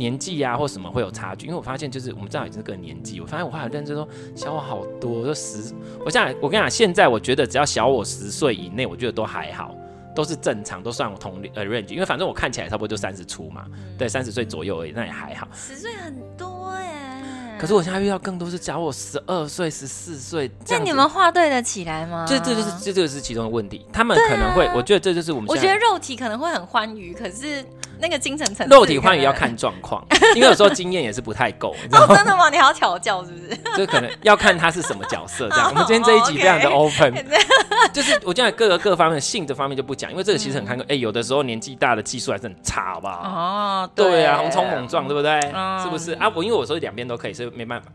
年纪啊或什么会有差距，因为我发现就是我们正好已经是个年纪，我发现我后来认知说小我好多，就十，我现在我跟你讲，现在我觉得只要小我十岁以内，我觉得都还好。都是正常，都算我同呃 range，因为反正我看起来差不多就三十出嘛，嗯、对，三十岁左右而已，那也还好。十岁很多耶。可是我现在遇到更多是假我十二岁、十四岁。那你们画对得起来吗？这这就是这这个是其中的问题。他们可能会，啊、我觉得这就是我们。我觉得肉体可能会很欢愉，可是那个精神层肉体欢愉要看状况，因为有时候经验也是不太够。哦，真的吗？你还要调教是不是？就可能要看他是什么角色这样。我们今天这一集非常的 open，就是我讲各个各方面性的方面就不讲，因为这个其实很看个。哎，有的时候年纪大的技术还是很差，好不好？哦，对啊，红冲猛撞，对不对？是不是啊？我因为我说两边都可以，所以没办法。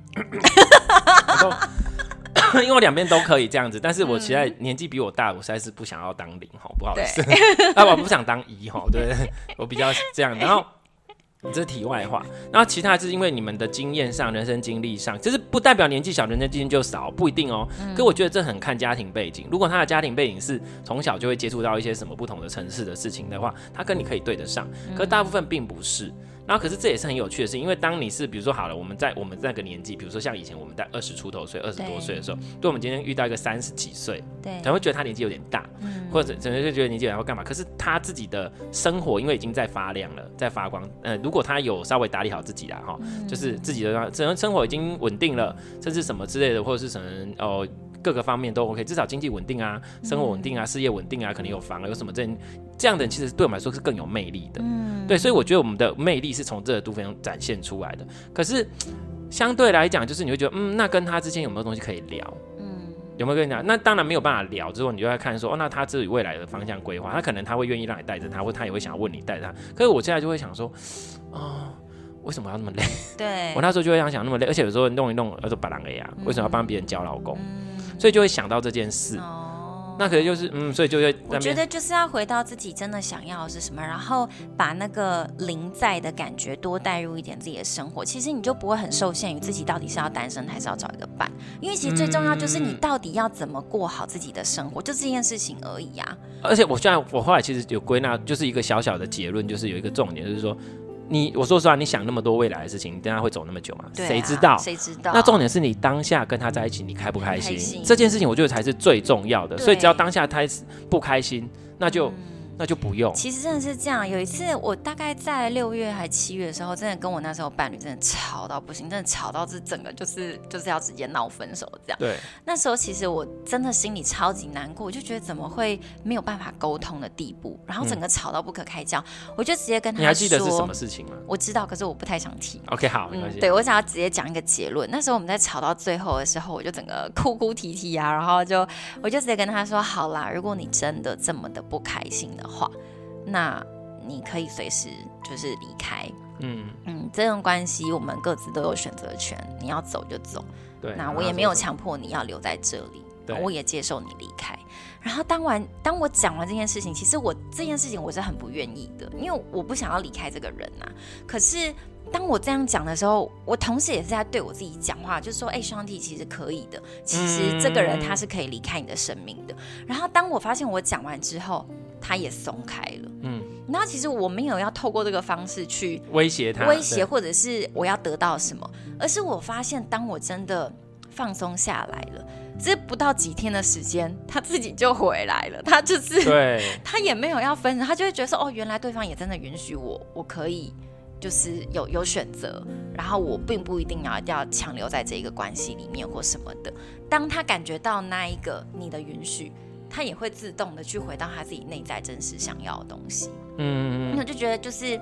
因为我两边都可以这样子，但是我现在年纪比我大，我实在是不想要当零哈，不好意思，啊，我不想当一哈，对，我比较这样。然后这是题外话，然后其他是因为你们的经验上、人生经历上，其实不代表年纪小，人生经验就少，不一定哦。可我觉得这很看家庭背景，如果他的家庭背景是从小就会接触到一些什么不同的城市的事情的话，他跟你可以对得上，可大部分并不是。然后，可是这也是很有趣的事，因为当你是比如说好了，我们在我们那个年纪，比如说像以前我们在二十出头岁、二十多岁的时候，对，对我们今天遇到一个三十几岁，对，可能会觉得他年纪有点大，嗯、或者可能就觉得年纪有点会干嘛？可是他自己的生活因为已经在发亮了，在发光。呃，如果他有稍微打理好自己啦，哈，嗯、就是自己的整个生活已经稳定了，甚至什么之类的，或者是什么哦。各个方面都 OK，至少经济稳定啊，生活稳定啊，事业稳定啊，可能有房啊，有什么这这样的人，其实对我们来说是更有魅力的。嗯，对，所以我觉得我们的魅力是从这个部分展现出来的。可是相对来讲，就是你会觉得，嗯，那跟他之间有没有东西可以聊？嗯，有没有跟你讲？那当然没有办法聊。之后你就在看说，哦，那他自己未来的方向规划，他可能他会愿意让你带着他，或他也会想要问你带着他。可是我现在就会想说，哦。为什么要那么累？对，我那时候就会这样想，那么累，而且有时候弄一弄，要说把狼给呀，为什么要帮别人教老公？嗯、所以就会想到这件事。哦，那可能就是嗯，所以就会。我觉得就是要回到自己真的想要的是什么，然后把那个零在的感觉多带入一点自己的生活。其实你就不会很受限于自己到底是要单身还是要找一个伴，因为其实最重要就是你到底要怎么过好自己的生活，就这件事情而已啊。而且我现在我后来其实有归纳，就是一个小小的结论，就是有一个重点，就是说。你我说实话，你想那么多未来的事情，你等下会走那么久吗？谁、啊、知道？谁知道？那重点是你当下跟他在一起，你开不开心？开心这件事情，我觉得才是最重要的。对所以只要当下他不开心，那就。嗯那就不用。其实真的是这样。有一次，我大概在六月还七月的时候，真的跟我那时候伴侣真的吵到不行，真的吵到这整个就是就是要直接闹分手这样。对。那时候其实我真的心里超级难过，我就觉得怎么会没有办法沟通的地步，然后整个吵到不可开交，嗯、我就直接跟他说。你还记得是什么事情吗？我知道，可是我不太想提。OK，好，没关系。嗯，对，我想要直接讲一个结论。那时候我们在吵到最后的时候，我就整个哭哭啼啼啊，然后就我就直接跟他说：“好啦，如果你真的这么的不开心的话。”那你可以随时就是离开，嗯嗯，这段关系我们各自都有选择权，你要走就走，对，那我也没有强迫你要留在这里，对，我也接受你离开。然后当完当我讲完这件事情，其实我这件事情我是很不愿意的，因为我不想要离开这个人呐。可是当我这样讲的时候，我同时也是在对我自己讲话，就是说，哎，兄弟，其实可以的，其实这个人他是可以离开你的生命的。然后当我发现我讲完之后。他也松开了，嗯，那其实我没有要透过这个方式去威胁他，威胁或者是我要得到什么，而是我发现当我真的放松下来了，这不到几天的时间，他自己就回来了，他就是对，他也没有要分，他就会觉得说，哦，原来对方也真的允许我，我可以就是有有选择，然后我并不一定要要强留在这一个关系里面或什么的，当他感觉到那一个你的允许。他也会自动的去回到他自己内在真实想要的东西，嗯，我就觉得就是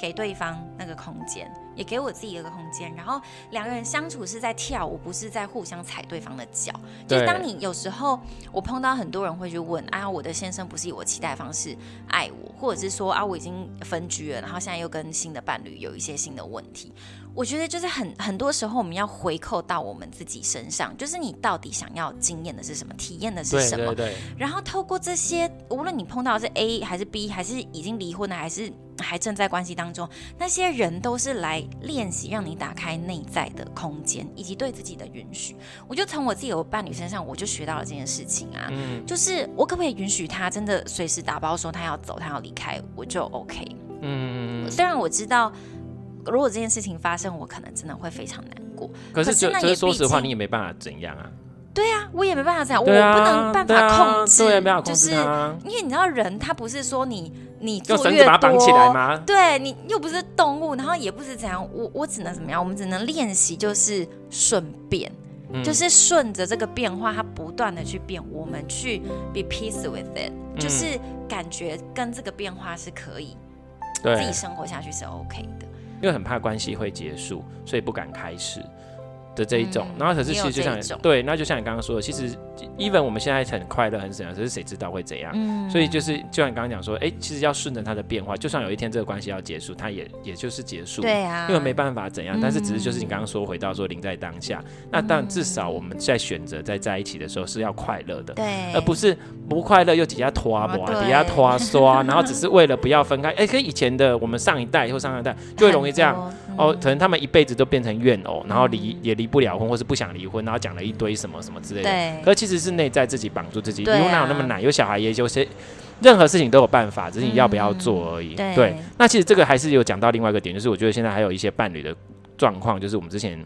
给对方那个空间。也给我自己一个空间，然后两个人相处是在跳舞，不是在互相踩对方的脚。就是当你有时候，我碰到很多人会去问：“啊，我的先生不是以我期待的方式爱我，或者是说啊，我已经分居了，然后现在又跟新的伴侣有一些新的问题。”我觉得就是很很多时候，我们要回扣到我们自己身上，就是你到底想要经验的是什么，体验的是什么？对对对。然后透过这些，无论你碰到的是 A 还是 B，还是已经离婚了，还是还正在关系当中，那些人都是来。练习让你打开内在的空间，以及对自己的允许。我就从我自己的伴侣身上，我就学到了这件事情啊，嗯，就是我可不可以允许他真的随时打包说他要走，他要离开，我就 OK。嗯，虽然我知道，如果这件事情发生，我可能真的会非常难过。可是，可是说实话，你也没办法怎样啊。对啊，我也没办法这样，啊、我不能办法控制，就是因为你知道，人他不是说你你做越多，绑起来吗？对，你又不是动物，然后也不是怎样，我我只能怎么样？我们只能练习，就是顺变，嗯、就是顺着这个变化，它不断的去变，我们去 be peace with it，、嗯、就是感觉跟这个变化是可以自己生活下去是 OK 的。因为很怕关系会结束，所以不敢开始。的这一种，然后可是其实就像对，那就像你刚刚说的，其实 even 我们现在很快乐很怎样，可是谁知道会怎样？嗯，所以就是就像你刚刚讲说，哎，其实要顺着它的变化，就算有一天这个关系要结束，它也也就是结束，对啊，因为没办法怎样，但是只是就是你刚刚说回到说临在当下，那但至少我们在选择在在一起的时候是要快乐的，对，而不是不快乐又底下拖啊，底下拖啊刷，然后只是为了不要分开。哎，跟以前的我们上一代或上一代就会容易这样哦，可能他们一辈子都变成怨偶，然后离也离不了婚，或是不想。离婚，然后讲了一堆什么什么之类的，对，可其实是内在自己绑住自己，不用哪有那么难？有小孩也有些，任何事情都有办法，只是你要不要做而已。嗯、对，对，那其实这个还是有讲到另外一个点，就是我觉得现在还有一些伴侣的状况，就是我们之前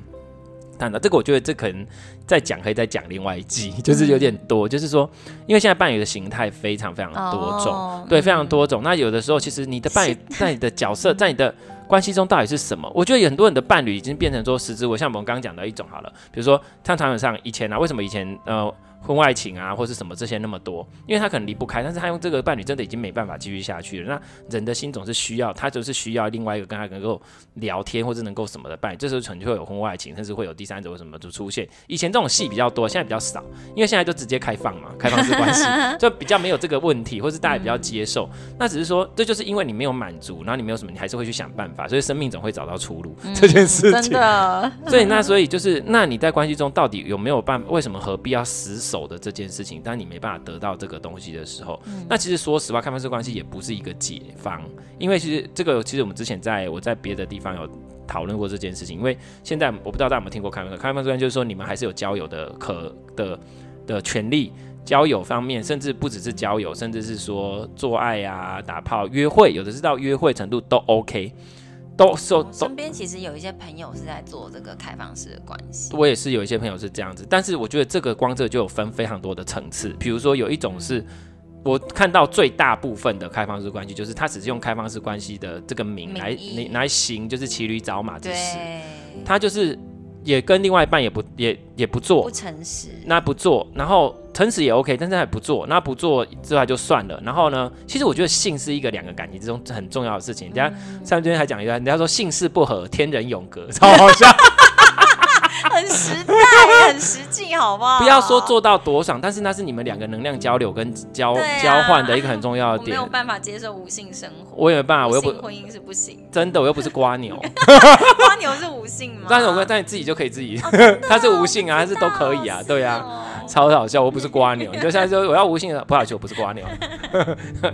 谈到这个，我觉得这可能再讲可以再讲另外一集，就是有点多，就是说，因为现在伴侣的形态非常非常多种，哦、对，非常多种。那有的时候，其实你的伴侣在你的角色，在你的关系中到底是什么？我觉得有很多人的伴侣已经变成说实质，我像我们刚刚讲的一种好了，比如说像传统上以前啊，为什么以前呃？婚外情啊，或是什么这些那么多，因为他可能离不开，但是他用这个伴侣真的已经没办法继续下去了。那人的心总是需要，他就是需要另外一个跟他能够聊天或者能够什么的伴侣，这时候可能就会有婚外情，甚至会有第三者或什么就出现。以前这种戏比较多，现在比较少，因为现在就直接开放嘛，开放式关系 就比较没有这个问题，或是大家比较接受。那只是说，这就是因为你没有满足，然后你没有什么，你还是会去想办法，所以生命总会找到出路、嗯、这件事情。真的。所以那所以就是，那你在关系中到底有没有办法？为什么何必要死守的这件事情？当你没办法得到这个东西的时候，嗯、那其实说实话，开放式关系也不是一个解方，因为其实这个其实我们之前在我在别的地方有讨论过这件事情。因为现在我不知道大家有没有听过开放式开放式关系，就是说你们还是有交友的可的的权利，交友方面甚至不只是交友，甚至是说做爱啊、打炮、约会，有的是到约会程度都 OK。都是身边其实有一些朋友是在做这个开放式的关系，我也是有一些朋友是这样子，但是我觉得这个光这就有分非常多的层次，比如说有一种是我看到最大部分的开放式关系，就是他只是用开放式关系的这个名来来来行，就是骑驴找马之实，他就是。也跟另外一半也不也也不做，不诚实，那不做，然后诚实也 OK，但是还不做，那不做之外就算了。然后呢，其实我觉得性是一个两个感情之中很重要的事情。人家上这边还讲一段，人家说性事不合，天人永隔，超好笑。很实在，很实际，好不好？不要说做到多少，但是那是你们两个能量交流跟交、啊、交换的一个很重要的点。没有办法接受无性生活，我也没办法，我又不婚姻是不行。真的，我又不是瓜牛。瓜牛是无性吗？但是我跟但你自己就可以自己，他、哦、是无性啊，还是都可以啊？对啊，哦、超好笑，我不是瓜牛。你就像说我要无性的，不好意思，我不是瓜牛。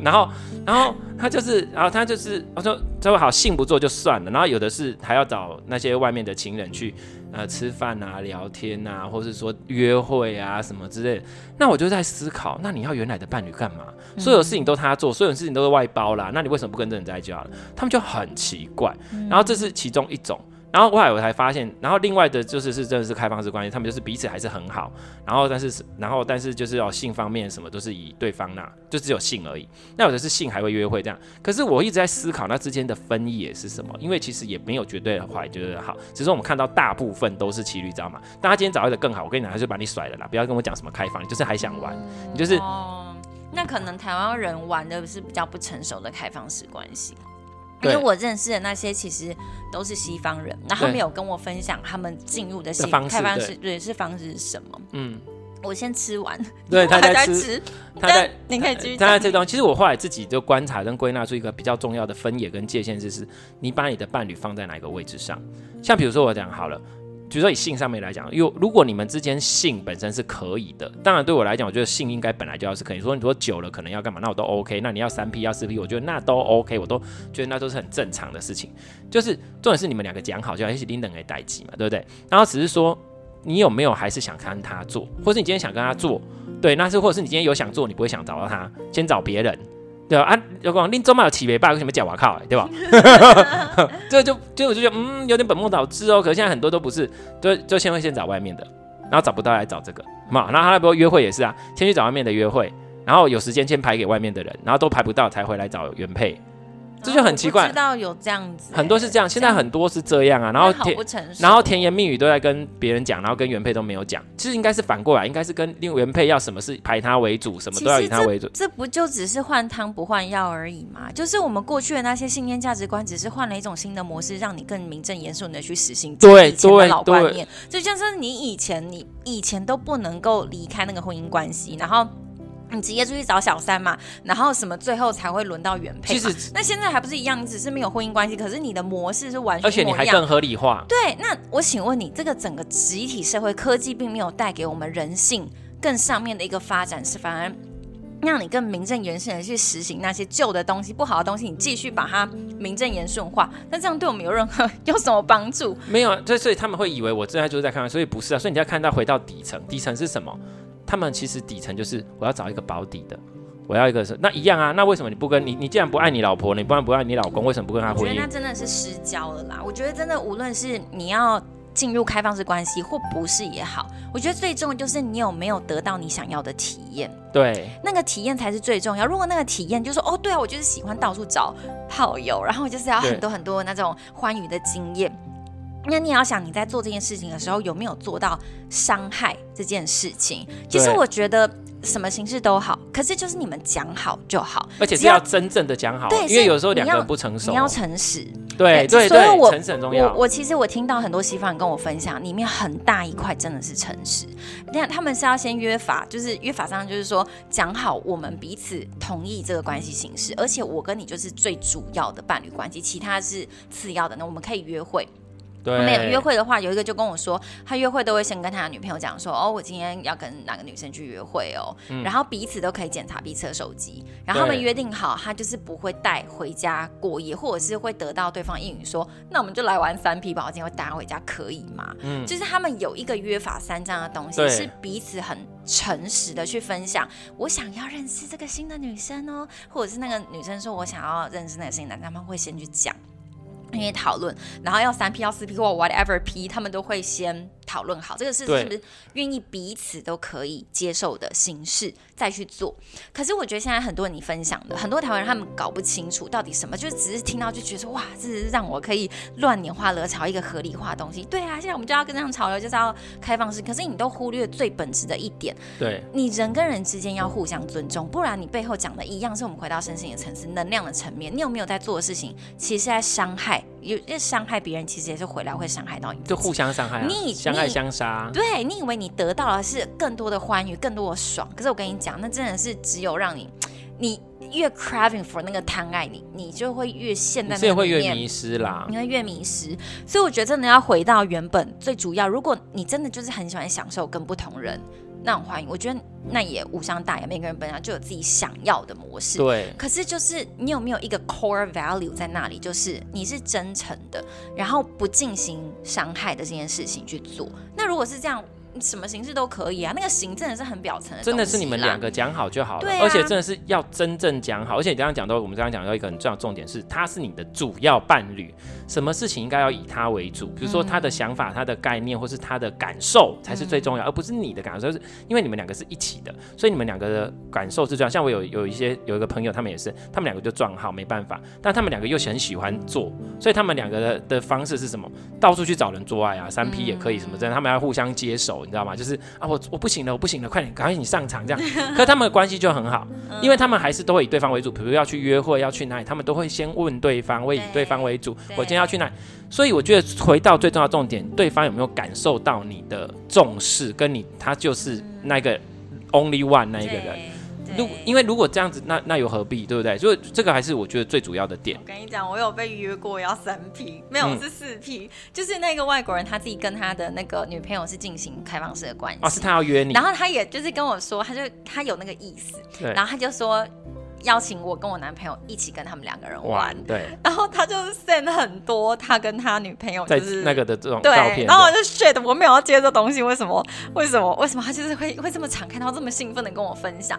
然后，然后他就是，然后他就是，我说这位好性不做就算了，然后有的是还要找那些外面的情人去。呃，吃饭啊，聊天啊，或是说约会啊，什么之类的，那我就在思考，那你要原来的伴侣干嘛？所有事情都他做，所有事情都是外包啦，那你为什么不跟这人在一起好了？他们就很奇怪，然后这是其中一种。然后后来我才发现，然后另外的就是是真的是开放式关系，他们就是彼此还是很好，然后但是然后但是就是要性方面什么都是以对方那，就只有性而已。那有的是性还会约会这样，可是我一直在思考那之间的分野是什么？因为其实也没有绝对的坏，绝对的好，只是我们看到大部分都是骑驴知道吗。但他今天找一个更好，我跟你讲，他就把你甩了啦，不要跟我讲什么开放，就是还想玩，你就是。哦，那可能台湾人玩的是比较不成熟的开放式关系。因为我认识的那些其实都是西方人，然后他们有跟我分享他们进入的开放式对是方式是什么。嗯，我先吃完，对，他在吃，他在，你可以继续。他在这段，其实我后来自己就观察跟归纳出一个比较重要的分野跟界限，就是你把你的伴侣放在哪个位置上。像比如说我讲好了。比如说以性上面来讲，有如果你们之间性本身是可以的，当然对我来讲，我觉得性应该本来就要是可以。说你说久了可能要干嘛，那我都 OK。那你要三 P 要四 P，我觉得那都 OK，我都觉得那都是很正常的事情。就是重点是你们两个讲好，就要一起拎等来代志嘛，对不对？然后只是说你有没有还是想看他做，或是你今天想跟他做，对，那是或者是你今天有想做，你不会想找到他，先找别人。对啊，有讲恁做嘛有起尾巴，为什么叫我靠？对吧？这就就我就觉得嗯，有点本末倒置哦。可是现在很多都不是，就就先会先找外面的，然后找不到来找这个嘛。然后他那边约会也是啊，先去找外面的约会，然后有时间先排给外面的人，然后都排不到才回来找原配。这就很奇怪。知道有这样子，很多是这样，现在很多是这样啊。然后甜，然后甜言蜜语都在跟别人讲，然后跟原配都没有讲。其实应该是反过来，应该是跟另原配要什么事排他为主，什么都要以他为主。这不就只是换汤不换药而已吗？就是我们过去的那些信念价值观，只是换了一种新的模式，让你更名正言顺的去实行以前的老观念。就像是你以前，你以前都不能够离开那个婚姻关系，然后。你直接出去找小三嘛，然后什么最后才会轮到原配？其实那现在还不是一样，你只是没有婚姻关系，可是你的模式是完全而且你还更合理化。对，那我请问你，这个整个集体社会科技并没有带给我们人性更上面的一个发展，是反而让你更名正言顺的去实行那些旧的东西、不好的东西，你继续把它名正言顺化，那这样对我们有任何 有什么帮助？没有，所以所以他们会以为我现在就是在看，所以不是啊，所以你要看到回到底层，底层是什么？他们其实底层就是我要找一个保底的，我要一个是那一样啊，那为什么你不跟你你既然不爱你老婆，你不然不爱你老公，为什么不跟他婚姻？我觉得那真的是失焦了啦。我觉得真的无论是你要进入开放式关系或不是也好，我觉得最重要就是你有没有得到你想要的体验。对，那个体验才是最重要。如果那个体验就是说哦，对啊，我就是喜欢到处找炮友，然后就是要很多很多那种欢愉的经验。那你要想你在做这件事情的时候有没有做到伤害这件事情？其实我觉得什么形式都好，可是就是你们讲好就好，而且是要真正的讲好。对，因为有时候两个人不成熟，你要诚实。对对对，所以我诚实很重要。我我其实我听到很多西方人跟我分享，里面很大一块真的是诚实。那他们是要先约法，就是约法上就是说讲好我们彼此同意这个关系形式，而且我跟你就是最主要的伴侣关系，其他是次要的。那我们可以约会。对，没有约会的话，有一个就跟我说，他约会都会先跟他的女朋友讲说，哦，我今天要跟哪个女生去约会哦，嗯、然后彼此都可以检查彼此的手机，然后他们约定好，他就是不会带回家过夜，或者是会得到对方应允说，那我们就来玩三 P 吧，我今天会带他回家，可以吗？嗯，就是他们有一个约法三章的东西，是彼此很诚实的去分享，我想要认识这个新的女生哦，或者是那个女生说我想要认识那个新的男生，他们会先去讲。因为讨论，然后要三 P 要四 P 或 whatever P，他们都会先讨论好这个事是不是愿意彼此都可以接受的形式再去做。可是我觉得现在很多人你分享的很多台湾人他们搞不清楚到底什么，就是只是听到就觉得说哇，这是让我可以乱拈花惹草一个合理化的东西。对啊，现在我们就要跟上潮流，就是要开放式。可是你都忽略最本质的一点，对，你人跟人之间要互相尊重，不然你背后讲的一样是我们回到身心的层次、能量的层面，你有没有在做的事情，其实是在伤害。有这伤害别人，其实也是回来会伤害到你，就互相伤害、啊，你相爱相杀。对，你以为你得到的是更多的欢愉，更多的爽，可是我跟你讲，那真的是只有让你，你越 craving for 那个贪爱你，你就会越陷在那里面，你会越迷失啦，你会越迷失。所以我觉得真的要回到原本最主要，如果你真的就是很喜欢享受跟不同人。那种欢迎，我觉得那也无伤大雅。每个人本来就有自己想要的模式，对。可是就是你有没有一个 core value 在那里？就是你是真诚的，然后不进行伤害的这件事情去做。那如果是这样。什么形式都可以啊，那个形真的是很表层的，真的是你们两个讲好就好了，啊、而且真的是要真正讲好。而且你刚刚讲到，我们刚刚讲到一个很重要重点是，他是你的主要伴侣，什么事情应该要以他为主，比如说他的想法、他的概念或是他的感受才是最重要，嗯、而不是你的感受。就是因为你们两个是一起的，所以你们两个的感受是这样。像我有有一些有一个朋友，他们也是，他们两个就撞好没办法，但他们两个又很喜欢做，所以他们两个的的方式是什么？到处去找人做爱啊，三 P 也可以什么的，他们要互相接手，你知道吗？就是。啊，我我不行了，我不行了，快点，赶快你上场这样。可是他们的关系就很好，因为他们还是都会以对方为主。比如要去约会，要去哪里，他们都会先问对方，会以对方为主。我今天要去哪里？所以我觉得回到最重要重点，对方有没有感受到你的重视，跟你他就是那个 only one 那一个人。如因为如果这样子，那那又何必，对不对？所以这个还是我觉得最主要的点。我跟你讲，我有被约过要三 P，没有是四 P，嗯、就是那个外国人他自己跟他的那个女朋友是进行开放式的关系。哦，是他要约你，然后他也就是跟我说，他就他有那个意思，对然后他就说。邀请我跟我男朋友一起跟他们两个人玩，对，然后他就 send 很多他跟他女朋友就是那个的这种照片，然后我就 shit，我没有要接这东西，为什么？为什么？为什么？他就是会会这么？敞开，然后这么？兴奋的跟我分享？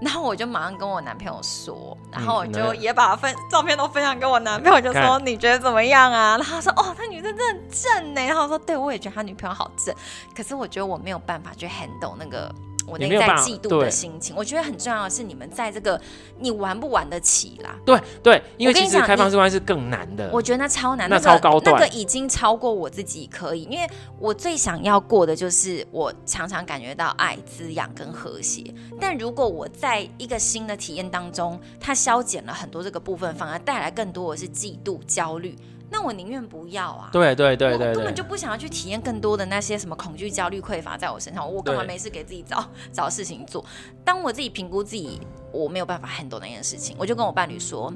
然后我就马上跟我男朋友说，然后我就也把分照片都分享给我男朋友，就说你觉得怎么样啊？然后他说哦，他女生真的正呢。然后我说对，我也觉得他女朋友好正，可是我觉得我没有办法去 handle 那个。我内在嫉妒的心情。我觉得很重要的是，你们在这个你玩不玩得起啦？对对，因为其实开放式关系是更难的。我觉得那超难，那超高段，那个已经超过我自己可以。因为我最想要过的就是我常常感觉到爱、滋养跟和谐。但如果我在一个新的体验当中，它消减了很多这个部分，反而带来更多的是嫉妒、焦虑。那我宁愿不要啊！对对对对，我根本就不想要去体验更多的那些什么恐惧、焦虑、匮乏在我身上。我干嘛没事给自己找找事情做？当我自己评估自己我没有办法 handle 那件事情，我就跟我伴侣说，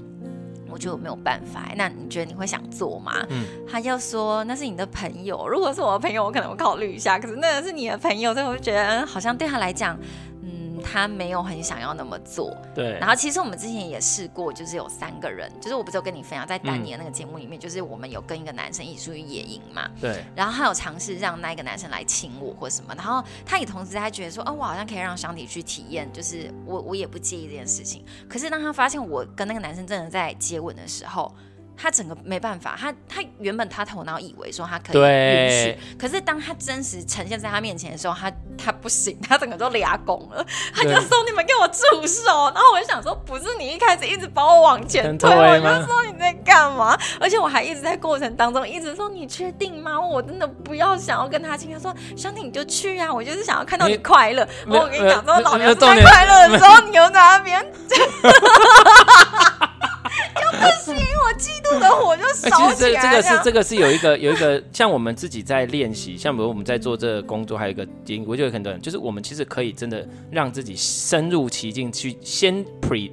我觉得我没有办法。那你觉得你会想做吗？嗯，他就说那是你的朋友，如果是我的朋友，我可能会考虑一下。可是那个是你的朋友，所以我就觉得好像对他来讲。他没有很想要那么做，对。然后其实我们之前也试过，就是有三个人，就是我不是有跟你分享，在丹尼的那个节目里面，嗯、就是我们有跟一个男生一起出去野营嘛，对。然后他有尝试让那一个男生来亲我或什么，然后他也同时他觉得说，哦，我好像可以让香缇去体验，就是我我也不介意这件事情。可是当他发现我跟那个男生真的在接吻的时候，他整个没办法，他他原本他头脑以为说他可以允许，可是当他真实呈现在他面前的时候，他他不行，他整个都俩拱了，他就说你们给我住手，然后我就想说不是你一开始一直把我往前推，我就说你在干嘛？而且我还一直在过程当中一直说你确定吗？我真的不要想要跟他亲，他说兄弟你就去啊，我就是想要看到你快乐。我跟你讲说老娘在快乐的时候，你又在那边。不行，我嫉妒的火就烧起来。其实这这个是这个是有一个 有一个，像我们自己在练习，像比如我们在做这个工作，还有一个点，我觉得很多人就是我们其实可以真的让自己深入其境，去先 pre。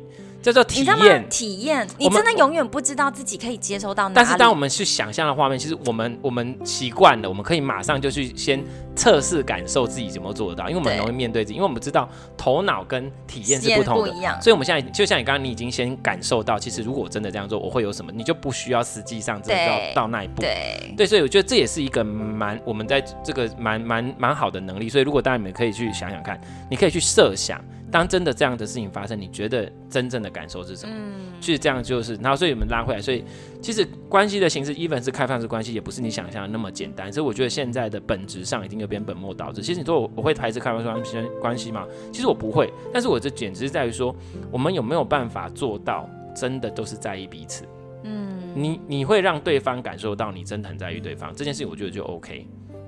叫做体验，体验，你真的永远不知道自己可以接收到哪里。但是当我们去想象的画面，其实我们我们习惯了，我们可以马上就去先测试感受自己怎么做得到，因为我们很容易面对自己，因为我们知道头脑跟体验是不同的，所以我们现在就像你刚刚，你已经先感受到，其实如果我真的这样做，我会有什么，你就不需要实际上真的到到那一步。对对，所以我觉得这也是一个蛮我们在这个蛮蛮蛮好的能力。所以如果大家你们可以去想想看，你可以去设想。当真的这样的事情发生，你觉得真正的感受是什么？嗯，其实这样就是，然后所以我们拉回来，所以其实关系的形式，even 是开放式关系，也不是你想象的那么简单。所以我觉得现在的本质上已经有点本末倒置。其实你说我我会排斥开放式关系关系吗？其实我不会，但是我这简直是在于说，我们有没有办法做到真的都是在意彼此？嗯，你你会让对方感受到你真的很在意对方这件事情，我觉得就 OK。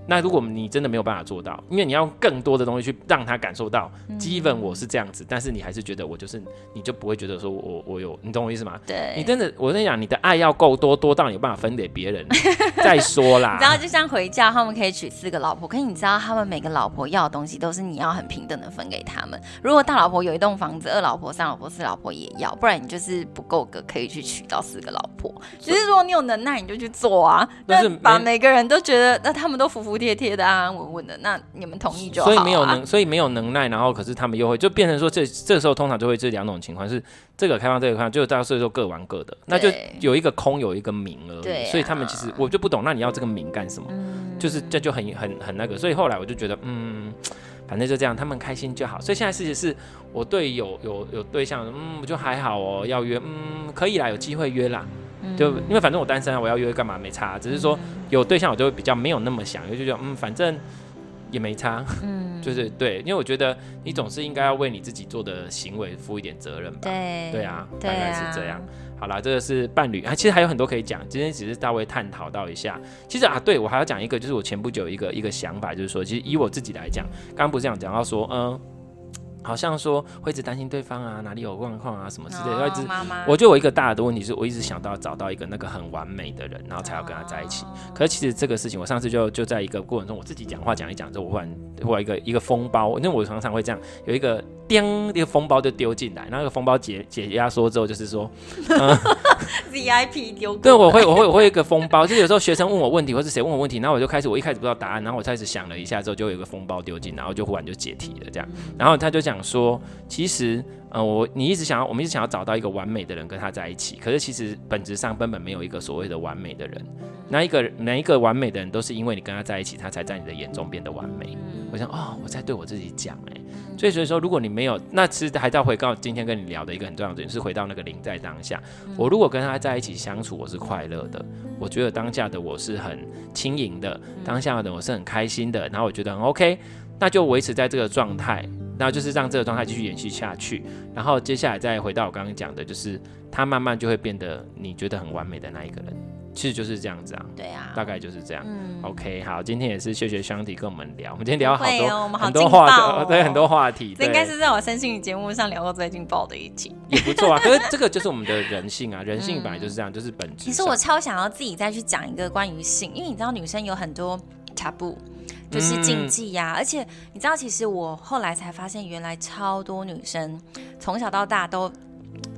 那如果你真的没有办法做到，因为你要更多的东西去让他感受到，基本我是这样子，但是你还是觉得我就是，你就不会觉得说我我有，你懂我意思吗？对，你真的，我跟你讲，你的爱要够多，多到你有办法分给别人 再说啦。你知道，就像回教，他们可以娶四个老婆，可是你知道，他们每个老婆要的东西都是你要很平等的分给他们。如果大老婆有一栋房子，二老婆、三老婆、四老婆也要，不然你就是不够格可以去娶到四个老婆。其实如果你有能耐，你就去做啊，但是把每个人都觉得，那他们都服服帖帖的安安。稳稳的，那你们同意就好，啊。所以没有能，所以没有能耐，然后可是他们又会就变成说这，这这时候通常就会这两种情况是这个开放，这个开放，就到时候各玩各的，那就有一个空，有一个名而已。对啊，所以他们其实我就不懂，那你要这个名干什么？嗯，就是这就很很很那个。所以后来我就觉得，嗯，反正就这样，他们开心就好。所以现在事实是我对有有有对象，嗯，就还好哦，要约，嗯，可以啦，有机会约啦。就因为反正我单身啊，我要约干嘛没差，只是说有对象我就会比较没有那么想，就觉得嗯，反正也没差，嗯，就是对，因为我觉得你总是应该要为你自己做的行为负一点责任吧，对，对啊，大概是这样。好啦，这个是伴侣啊，其实还有很多可以讲，今天只是稍微探讨到一下。其实啊，对我还要讲一个，就是我前不久一个一个想法，就是说，其实以我自己来讲，刚刚不是讲讲到说，嗯。好像说会一直担心对方啊，哪里有状况啊，什么之类的。哦、一直妈妈我觉得我一个大的问题是我一直想到找到一个那个很完美的人，然后才要跟他在一起。哦、可是其实这个事情，我上次就就在一个过程中，我自己讲话讲一讲之后，我忽然忽然一个一个风包，因为我常常会这样，有一个叮，一个风包就丢进来，然后那个风包解解压缩之后，就是说、嗯、，VIP 丢。对，我会我会我会一个风包，就是有时候学生问我问题，或是谁问我问题，然后我就开始我一开始不知道答案，然后我开始想了一下之后，就有一个风包丢进，然后就忽然就解题了这样，然后他就讲说。其实，呃，我你一直想要，我们一直想要找到一个完美的人跟他在一起。可是其实本质上根本没有一个所谓的完美的人。那一个每一个完美的人，都是因为你跟他在一起，他才在你的眼中变得完美。我想，哦，我在对我自己讲，哎，所以所以说，如果你没有，那其实还是要回到今天跟你聊的一个很重要的点，是回到那个临在当下。我如果跟他在一起相处，我是快乐的，我觉得当下的我是很轻盈的，当下的我是很开心的，然后我觉得很 OK，那就维持在这个状态。然后就是让这个状态继续延续下去，然后接下来再回到我刚刚讲的，就是他慢慢就会变得你觉得很完美的那一个人，其实就是这样子啊。对啊，大概就是这样。嗯，OK，好，今天也是谢谢 Shanti 跟我们聊，我们今天聊好多、哦、很多话题、哦，对很多话题，这应该是在我身心灵节目上聊过最劲爆的一集，也不错啊。可是这个就是我们的人性啊，人性本来就是这样，嗯、就是本质。其实我超想要自己再去讲一个关于性，因为你知道女生有很多 taboo。就是禁忌呀、啊，嗯、而且你知道，其实我后来才发现，原来超多女生从小到大都。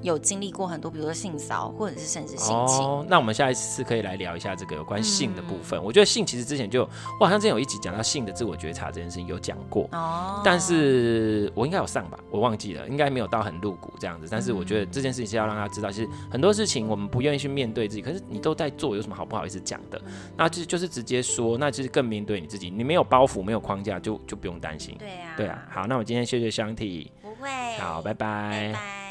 有经历过很多，比如说性骚或者是甚至性侵。哦，那我们下一次可以来聊一下这个有关性的部分。嗯、我觉得性其实之前就，我好像之前有一集讲到性的自我觉察这件事情有讲过。哦。但是我应该有上吧，我忘记了，应该没有到很露骨这样子。但是我觉得这件事情是要让他知道，其实很多事情我们不愿意去面对自己，可是你都在做，有什么好不好意思讲的？那就就是直接说，那其实更面对你自己，你没有包袱，没有框架，就就不用担心。对呀、啊。对啊。好，那我今天谢谢 Shanti。不会。好，拜拜。拜拜。